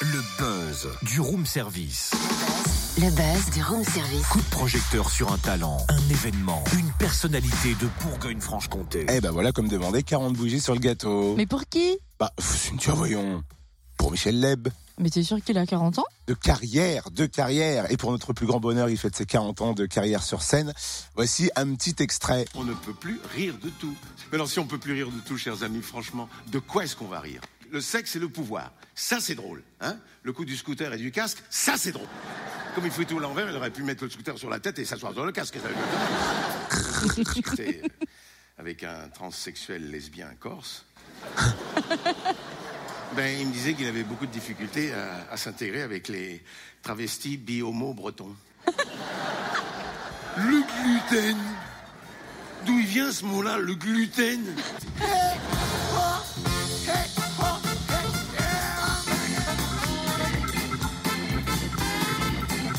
Le buzz du room service. Le buzz du room service. Coup de projecteur sur un talent, un événement, une personnalité de Bourgogne-Franche-Comté. Eh ben voilà, comme demandé, 40 bougies sur le gâteau. Mais pour qui? Bah, Cynthia, voyons. Pour Michel Leb. Mais t'es sûr qu'il a 40 ans? De carrière, de carrière. Et pour notre plus grand bonheur, il fête ses 40 ans de carrière sur scène. Voici un petit extrait. On ne peut plus rire de tout. Mais alors si on peut plus rire de tout, chers amis, franchement, de quoi est-ce qu'on va rire? Le sexe et le pouvoir. Ça, c'est drôle. Hein? Le coup du scooter et du casque, ça, c'est drôle. Comme il faut tout l'envers, il aurait pu mettre le scooter sur la tête et s'asseoir sur le casque. C'est, avec un transsexuel lesbien corse. Ben, il me disait qu'il avait beaucoup de difficultés à, à s'intégrer avec les travestis bi-homo bretons. Le gluten D'où il vient ce mot-là, le gluten?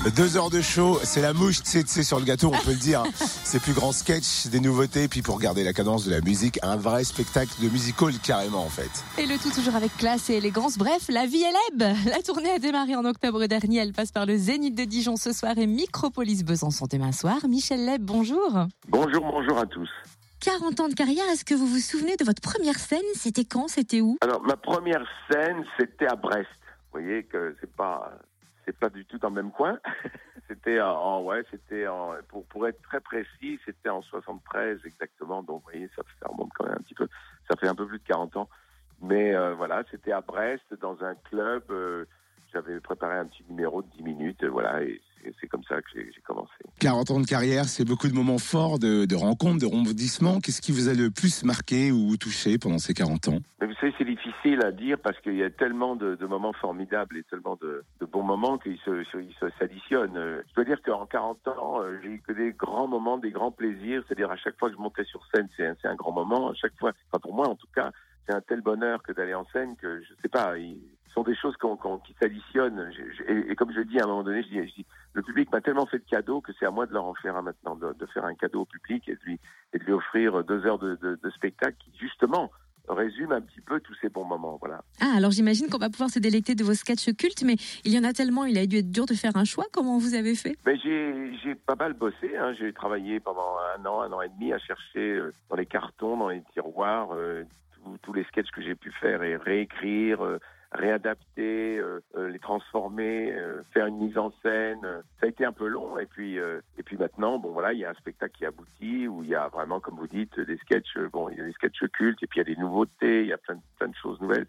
Deux heures de show, c'est la mouche tsetse sur le gâteau, on peut le dire. Ses plus grands sketchs, des nouveautés, puis pour garder la cadence de la musique, un vrai spectacle de musical carrément en fait. Et le tout toujours avec classe et élégance. Bref, la vie est lèbe. La tournée a démarré en octobre dernier. Elle passe par le Zénith de Dijon ce soir et Micropolis Besançon demain soir. Michel Leb, bonjour. Bonjour, bonjour à tous. 40 ans de carrière, est-ce que vous vous souvenez de votre première scène? C'était quand? C'était où? Alors, ma première scène, c'était à Brest. Vous voyez que c'est pas, c'est pas du tout dans le même coin. c'était en, ouais, c'était en, pour, pour être très précis, c'était en 73 exactement. Donc, vous voyez, ça, ça remonte quand même un petit peu. Ça fait un peu plus de 40 ans. Mais euh, voilà, c'était à Brest, dans un club. euh, J'avais préparé un petit numéro de 10 minutes, euh, voilà, et c'est- comme ça que j'ai commencé. 40 ans de carrière, c'est beaucoup de moments forts, de, de rencontres, de rebondissements. Qu'est-ce qui vous a le plus marqué ou touché pendant ces 40 ans? Mais vous savez, c'est difficile à dire parce qu'il y a tellement de, de moments formidables et tellement de, de bons moments qu'ils se, se- se s'additionnent. Je dois dire qu'en 40 ans, euh, j'ai eu que des grands moments, des grands plaisirs. C'est-à-dire à chaque fois que je montais sur scène, c'est un, grand moment. À chaque fois, enfin pour moi en tout cas, c'est un tel bonheur que d'aller en scène que je sais pas. Sont des choses qui s'additionnent. Et, et comme je dis à un moment donné, je dis, je dis le public m'a tellement fait de cadeaux que c'est à moi de leur en faire un maintenant, de, de faire un cadeau au public et de lui, et de lui offrir deux heures de, de, de spectacle qui justement résume un petit peu tous ces bons moments. Voilà. Ah, alors j'imagine qu'on va pouvoir se délecter de vos sketchs cultes, mais il y en a tellement, il a dû être dur de faire un choix. Comment vous avez fait? Mais j'ai pas mal bossé. Hein. J'ai travaillé pendant un an, un an et demi à chercher euh, dans les cartons, dans les tiroirs, euh, tous- tous les sketchs que j'ai pu faire et réécrire, euh, réadapter, euh, euh, les transformer, euh, faire une mise en scène. Ça a été un peu long. Et puis euh, et puis maintenant, bon voilà, il y a un spectacle qui aboutit où il y a vraiment, comme vous dites, des sketchs. euh, Bon, il y a des sketchs cultes et puis il y a des nouveautés. Il y a plein plein de choses nouvelles.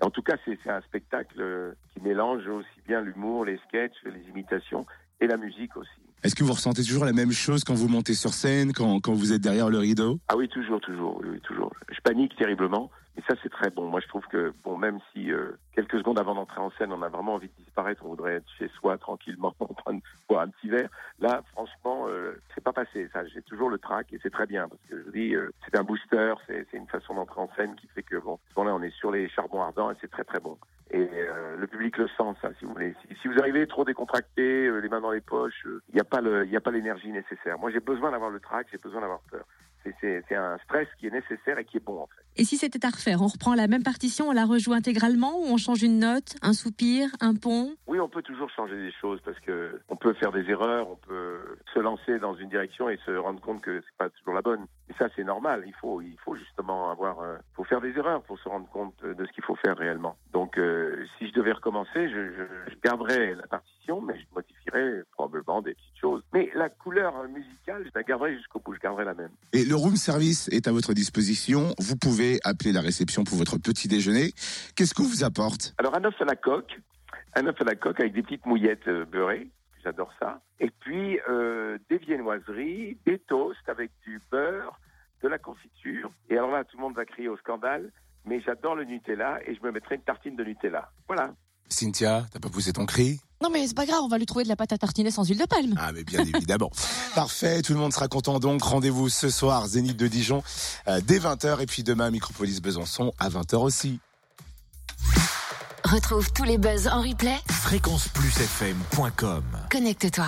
En tout cas, c'est c'est un spectacle euh, qui mélange aussi bien l'humour, les sketchs, les imitations et la musique aussi. Est-ce que vous ressentez toujours la même chose quand vous montez sur scène, quand, quand vous êtes derrière le rideau? Ah oui, toujours, toujours, oui, toujours. Je panique terriblement, et ça c'est très bon. Moi, je trouve que bon, même si euh, quelques secondes avant d'entrer en scène, on a vraiment envie de disparaître, on voudrait être chez soi tranquillement, en train de boire un petit verre. Là, franchement, euh, c'est pas passé. Ça, j'ai toujours le trac, et c'est très bien parce que je dis, euh, c'est un booster, c'est une façon d'entrer en scène qui fait que bon, ce moment-là, on est sur les charbons ardents, et c'est très très bon. Euh, le public le sent, ça, si vous voulez. Si, vous arrivez trop décontracté, euh, les mains dans les poches, il n'y a pas le, il y a pas l'énergie nécessaire. Moi, j'ai besoin d'avoir le trac, j'ai besoin d'avoir peur. C'est- un stress qui est nécessaire et qui est bon, en fait. Et si c'était à refaire, on reprend la même partition, on la rejoue intégralement ou on change une note, un soupir, un pont? Oui, on peut toujours changer des choses parce que on peut faire des erreurs, on peut se lancer dans une direction et se rendre compte que c'est pas toujours la bonne. Et ça, c'est normal. Il faut, il faut justement avoir, euh, faut faire des erreurs pour se rendre compte de ce qu'il faut faire réellement. Donc, euh, si je devais recommencer, je, je, je garderais la partition, mais je modifierais probablement des petites choses. Mais la couleur musicale, je la garderai jusqu'au bout. Je garderai la même. Et le room service est à votre disposition. Vous pouvez appeler la réception pour votre petit déjeuner. Qu'est-ce qu'on vous apporte? Alors un œuf à la coque, un œuf à la coque avec des petites mouillettes euh, beurrées, j'adore ça. Et puis euh, des viennoiseries, des toasts avec du beurre, de la confiture. Et alors là, tout le monde va crier au scandale, mais j'adore le Nutella et je me mettrai une tartine de Nutella. Voilà. Cynthia, t'as pas poussé ton cri? Non mais c'est pas grave, on va lui trouver de la pâte à tartiner sans huile de palme. Ah mais bien évidemment. Parfait, tout le monde sera content donc. Rendez-vous ce soir, Zénith de Dijon, euh, dès 20h et puis demain, Micropolis Besançon à 20h aussi. Retrouve tous les buzz en replay. Fréquenceplusfm.com Connecte-toi.